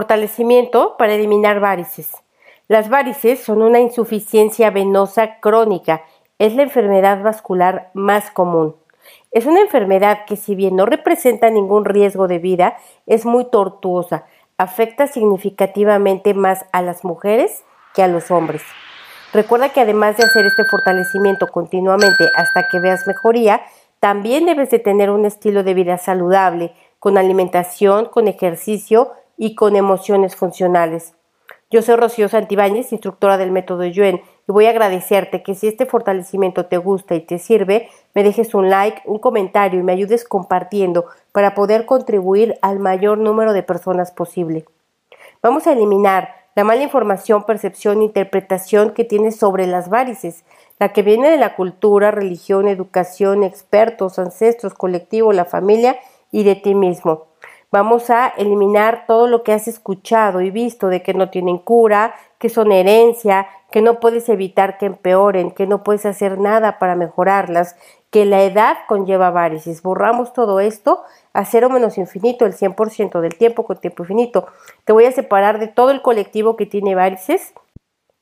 Fortalecimiento para eliminar varices. Las varices son una insuficiencia venosa crónica. Es la enfermedad vascular más común. Es una enfermedad que si bien no representa ningún riesgo de vida, es muy tortuosa. Afecta significativamente más a las mujeres que a los hombres. Recuerda que además de hacer este fortalecimiento continuamente hasta que veas mejoría, también debes de tener un estilo de vida saludable, con alimentación, con ejercicio y con emociones funcionales. Yo soy Rocío Santibáñez, instructora del método Yuen, y voy a agradecerte que si este fortalecimiento te gusta y te sirve, me dejes un like, un comentario y me ayudes compartiendo para poder contribuir al mayor número de personas posible. Vamos a eliminar la mala información, percepción, interpretación que tienes sobre las varices, la que viene de la cultura, religión, educación, expertos, ancestros, colectivo, la familia y de ti mismo. Vamos a eliminar todo lo que has escuchado y visto de que no tienen cura, que son herencia, que no puedes evitar que empeoren, que no puedes hacer nada para mejorarlas, que la edad conlleva varices. Borramos todo esto a cero menos infinito, el 100% del tiempo con tiempo infinito. Te voy a separar de todo el colectivo que tiene varices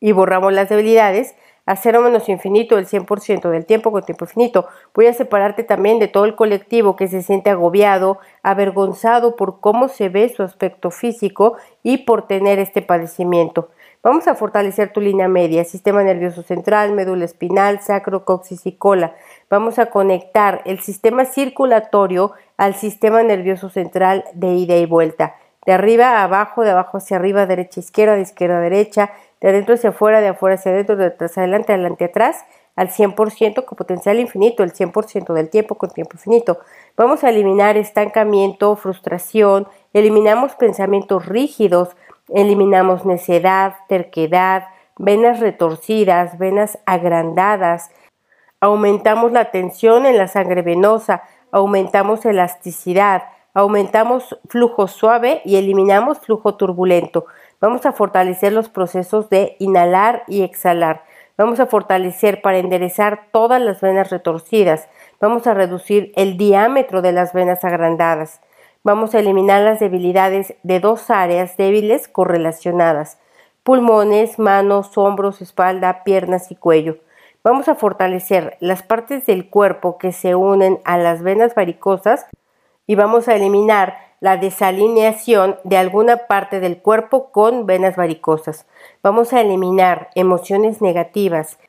y borramos las debilidades a cero menos infinito el 100% del tiempo con tiempo infinito. Voy a separarte también de todo el colectivo que se siente agobiado, avergonzado por cómo se ve su aspecto físico y por tener este padecimiento. Vamos a fortalecer tu línea media, sistema nervioso central, médula espinal, sacro, coxis y cola. Vamos a conectar el sistema circulatorio al sistema nervioso central de ida y vuelta. De arriba a abajo, de abajo hacia arriba, derecha a izquierda, de izquierda a derecha, de adentro hacia afuera, de afuera hacia adentro, de atrás adelante, adelante atrás, al 100% con potencial infinito, el 100% del tiempo con tiempo infinito. Vamos a eliminar estancamiento, frustración, eliminamos pensamientos rígidos, eliminamos necedad, terquedad, venas retorcidas, venas agrandadas, aumentamos la tensión en la sangre venosa, aumentamos elasticidad, aumentamos flujo suave y eliminamos flujo turbulento. Vamos a fortalecer los procesos de inhalar y exhalar. Vamos a fortalecer para enderezar todas las venas retorcidas. Vamos a reducir el diámetro de las venas agrandadas. Vamos a eliminar las debilidades de dos áreas débiles correlacionadas. Pulmones, manos, hombros, espalda, piernas y cuello. Vamos a fortalecer las partes del cuerpo que se unen a las venas varicosas y vamos a eliminar la desalineación de alguna parte del cuerpo con venas varicosas. Vamos a eliminar emociones negativas.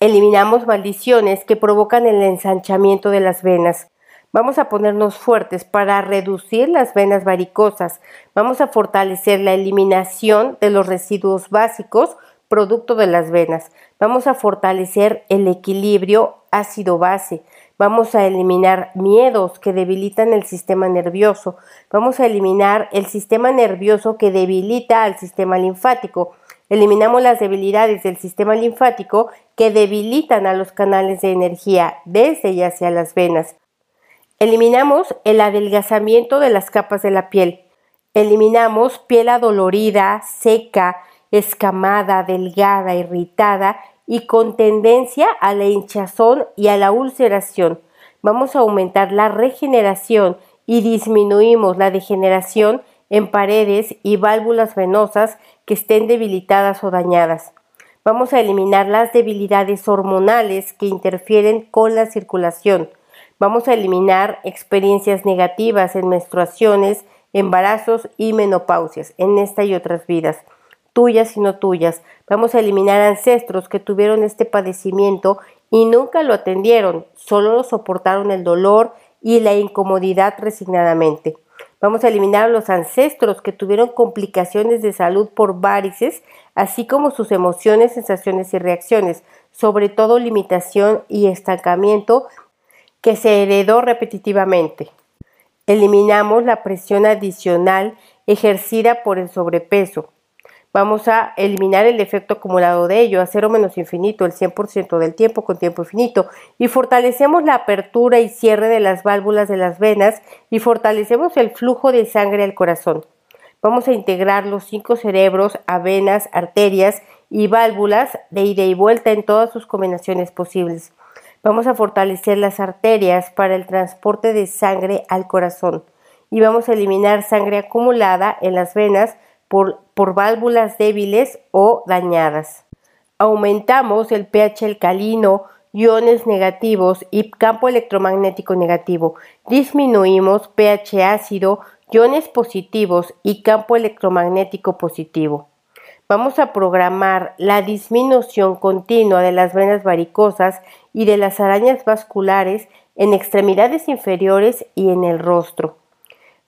Eliminamos maldiciones que provocan el ensanchamiento de las venas. Vamos a ponernos fuertes para reducir las venas varicosas. Vamos a fortalecer la eliminación de los residuos básicos producto de las venas. Vamos a fortalecer el equilibrio ácido-base. Vamos a eliminar miedos que debilitan el sistema nervioso. Vamos a eliminar el sistema nervioso que debilita al sistema linfático. Eliminamos las debilidades del sistema linfático que debilitan a los canales de energía desde y hacia las venas. Eliminamos el adelgazamiento de las capas de la piel. Eliminamos piel adolorida, seca, escamada, delgada, irritada y con tendencia a la hinchazón y a la ulceración. Vamos a aumentar la regeneración y disminuimos la degeneración en paredes y válvulas venosas que estén debilitadas o dañadas. Vamos a eliminar las debilidades hormonales que interfieren con la circulación. Vamos a eliminar experiencias negativas en menstruaciones, embarazos y menopausias en esta y otras vidas tuyas y no tuyas. Vamos a eliminar ancestros que tuvieron este padecimiento y nunca lo atendieron, solo lo soportaron el dolor y la incomodidad resignadamente. Vamos a eliminar a los ancestros que tuvieron complicaciones de salud por varices, así como sus emociones, sensaciones y reacciones, sobre todo limitación y estancamiento que se heredó repetitivamente. Eliminamos la presión adicional ejercida por el sobrepeso vamos a eliminar el efecto acumulado de ello, a cero menos infinito, el 100% del tiempo con tiempo infinito, y fortalecemos la apertura y cierre de las válvulas de las venas y fortalecemos el flujo de sangre al corazón. Vamos a integrar los cinco cerebros a venas, arterias y válvulas de ida y vuelta en todas sus combinaciones posibles. Vamos a fortalecer las arterias para el transporte de sangre al corazón y vamos a eliminar sangre acumulada en las venas por, válvulas débiles o dañadas. Aumentamos el pH alcalino, iones negativos y campo electromagnético negativo. Disminuimos pH ácido, iones positivos y campo electromagnético positivo. Vamos a programar la disminución continua de las venas varicosas y de las arañas vasculares en extremidades inferiores y en el rostro.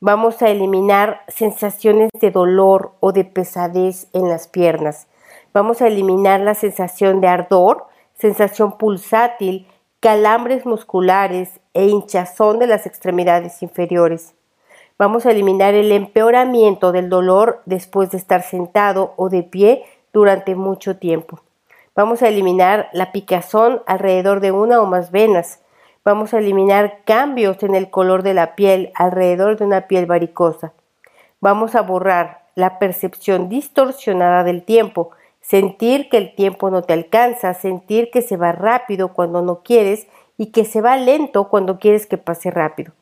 Vamos a eliminar sensaciones de dolor o de pesadez en las piernas. Vamos a eliminar la sensación de ardor, sensación pulsátil, calambres musculares e hinchazón de las extremidades inferiores. Vamos a eliminar el empeoramiento del dolor después de estar sentado o de pie durante mucho tiempo. Vamos a eliminar la picazón alrededor de una o más venas. Vamos a eliminar cambios en el color de la piel alrededor de una piel varicosa. Vamos a borrar la percepción distorsionada del tiempo, sentir que el tiempo no te alcanza, sentir que se va rápido cuando no quieres y que se va lento cuando quieres que pase rápido.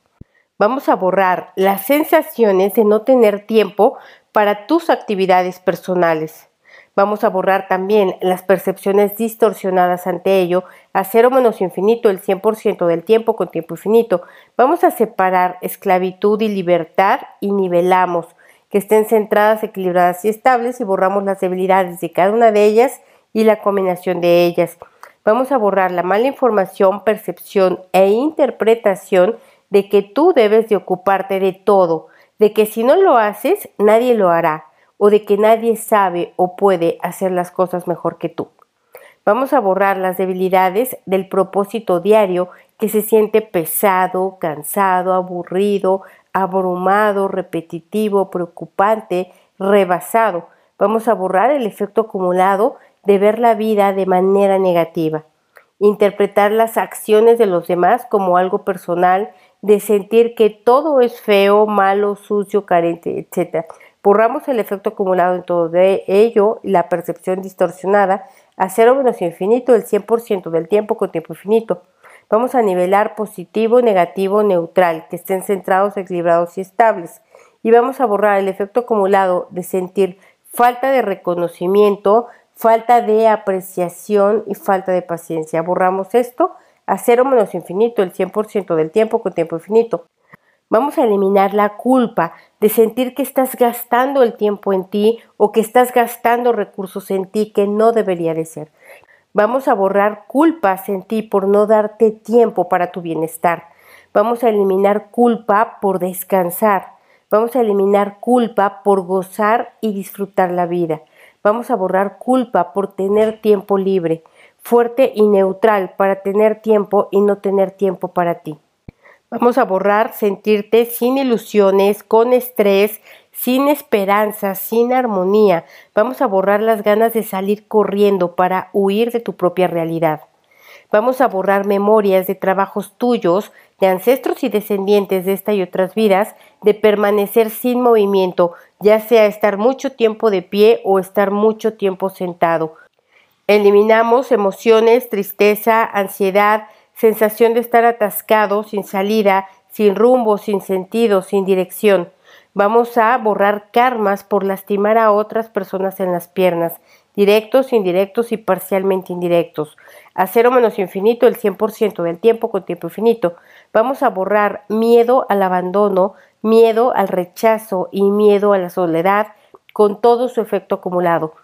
Vamos a borrar las sensaciones de no tener tiempo para tus actividades personales. Vamos a borrar también las percepciones distorsionadas ante ello, a cero menos infinito el 100% del tiempo con tiempo infinito. Vamos a separar esclavitud y libertad y nivelamos, que estén centradas, equilibradas y estables y borramos las debilidades de cada una de ellas y la combinación de ellas. Vamos a borrar la mala información, percepción e interpretación de que tú debes de ocuparte de todo, de que si no lo haces, nadie lo hará, o de que nadie sabe o puede hacer las cosas mejor que tú. Vamos a borrar las debilidades del propósito diario que se siente pesado, cansado, aburrido, abrumado, repetitivo, preocupante, rebasado. Vamos a borrar el efecto acumulado de ver la vida de manera negativa, interpretar las acciones de los demás como algo personal de sentir que todo es feo, malo, sucio, carente, etc. Borramos el efecto acumulado en todo de ello y la percepción distorsionada a cero menos infinito el 100% del tiempo con tiempo infinito. Vamos a nivelar positivo, negativo, neutral, que estén centrados, equilibrados y estables. Y vamos a borrar el efecto acumulado de sentir falta de reconocimiento, falta de apreciación y falta de paciencia. Borramos esto a cero menos infinito el 100% del tiempo con tiempo infinito. Vamos a eliminar la culpa de sentir que estás gastando el tiempo en ti o que estás gastando recursos en ti que no debería de ser. Vamos a borrar culpas en ti por no darte tiempo para tu bienestar. Vamos a eliminar culpa por descansar. Vamos a eliminar culpa por gozar y disfrutar la vida. Vamos a borrar culpa por tener tiempo libre fuerte y neutral para tener tiempo y no tener tiempo para ti. Vamos a borrar sentirte sin ilusiones, con estrés, sin esperanza, sin armonía. Vamos a borrar las ganas de salir corriendo para huir de tu propia realidad. Vamos a borrar memorias de trabajos tuyos, de ancestros y descendientes de esta y otras vidas, de permanecer sin movimiento, ya sea estar mucho tiempo de pie o estar mucho tiempo sentado Eliminamos emociones, tristeza, ansiedad, sensación de estar atascado, sin salida, sin rumbo, sin sentido, sin dirección. Vamos a borrar karmas por lastimar a otras personas en las piernas, directos, indirectos y parcialmente indirectos. A cero menos infinito el 100% del tiempo con tiempo infinito. Vamos a borrar miedo al abandono, miedo al rechazo y miedo a la soledad con todo su efecto acumulado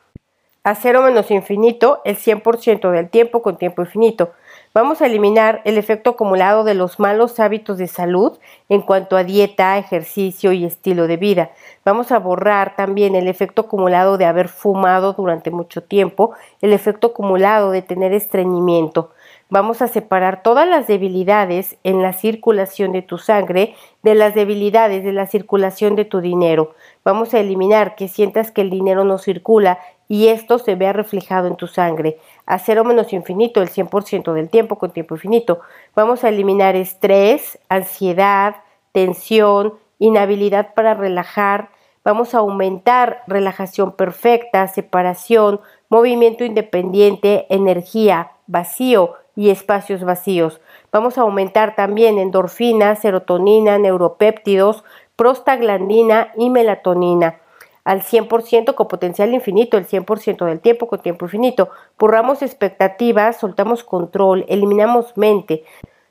a cero menos infinito el 100% del tiempo con tiempo infinito. Vamos a eliminar el efecto acumulado de los malos hábitos de salud en cuanto a dieta, ejercicio y estilo de vida. Vamos a borrar también el efecto acumulado de haber fumado durante mucho tiempo, el efecto acumulado de tener estreñimiento. Vamos a separar todas las debilidades en la circulación de tu sangre de las debilidades de la circulación de tu dinero. Vamos a eliminar que sientas que el dinero no circula y esto se vea reflejado en tu sangre. A cero menos infinito el 100% del tiempo con tiempo infinito. Vamos a eliminar estrés, ansiedad, tensión, inhabilidad para relajar. Vamos a aumentar relajación perfecta, separación, movimiento independiente, energía, vacío y espacios vacíos. Vamos a aumentar también endorfina, serotonina, neuropéptidos, prostaglandina y melatonina al 100% con potencial infinito, el 100% del tiempo con tiempo infinito. Borramos expectativas, soltamos control, eliminamos mente.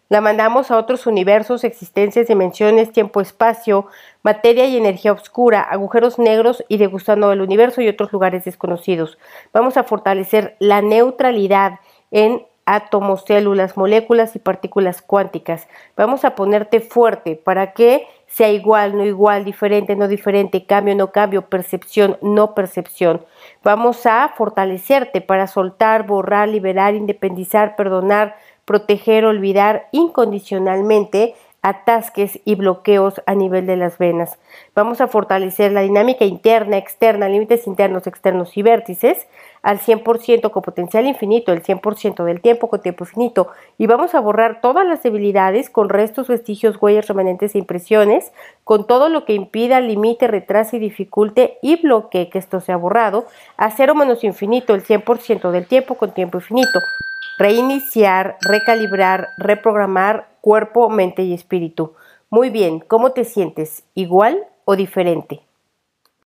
La mandamos a otros universos, existencias, dimensiones, tiempo-espacio, materia y energía oscura, agujeros negros y degustando el universo y otros lugares desconocidos. Vamos a fortalecer la neutralidad en átomos, células, moléculas y partículas cuánticas. Vamos a ponerte fuerte para que sea igual, no igual, diferente, no diferente, cambio, no cambio, percepción, no percepción. Vamos a fortalecerte para soltar, borrar, liberar, independizar, perdonar, proteger, olvidar incondicionalmente atasques y bloqueos a nivel de las venas. Vamos a fortalecer la dinámica interna, externa, límites internos, externos y vértices al 100% con potencial infinito, el 100% del tiempo con tiempo infinito. Y vamos a borrar todas las debilidades con restos, vestigios, huellas, remanentes e impresiones, con todo lo que impida, limite, retrase, dificulte y bloquee que esto sea borrado, a cero menos infinito, el 100% del tiempo con tiempo infinito reiniciar, recalibrar, reprogramar cuerpo, mente y espíritu. Muy bien, ¿cómo te sientes? ¿Igual o diferente?